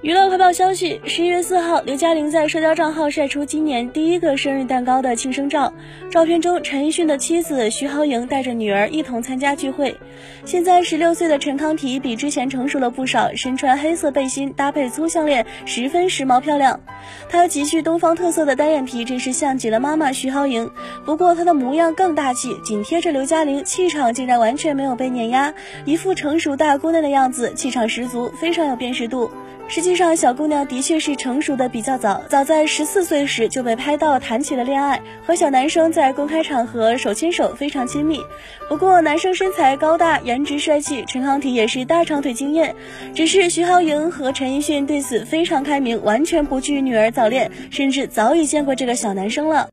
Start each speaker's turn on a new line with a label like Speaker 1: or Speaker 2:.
Speaker 1: 娱乐快报消息：十一月四号，刘嘉玲在社交账号晒出今年第一个生日蛋糕的庆生照。照片中，陈奕迅的妻子徐濠萦带着女儿一同参加聚会。现在十六岁的陈康体比之前成熟了不少，身穿黑色背心搭配粗项链，十分时髦漂亮。他极具东方特色的单眼皮，真是像极了妈妈徐濠萦。不过他的模样更大气，紧贴着刘嘉玲，气场竟然完全没有被碾压，一副成熟大姑娘的样子，气场十足，非常有辨识度。实际上，小姑娘的确是成熟的比较早，早在十四岁时就被拍到谈起了恋爱，和小男生在公开场合手牵手，非常亲密。不过，男生身材高大，颜值帅气，陈康体也是大长腿惊艳。只是徐濠萦和陈奕迅对此非常开明，完全不惧女儿早恋，甚至早已见过这个小男生了。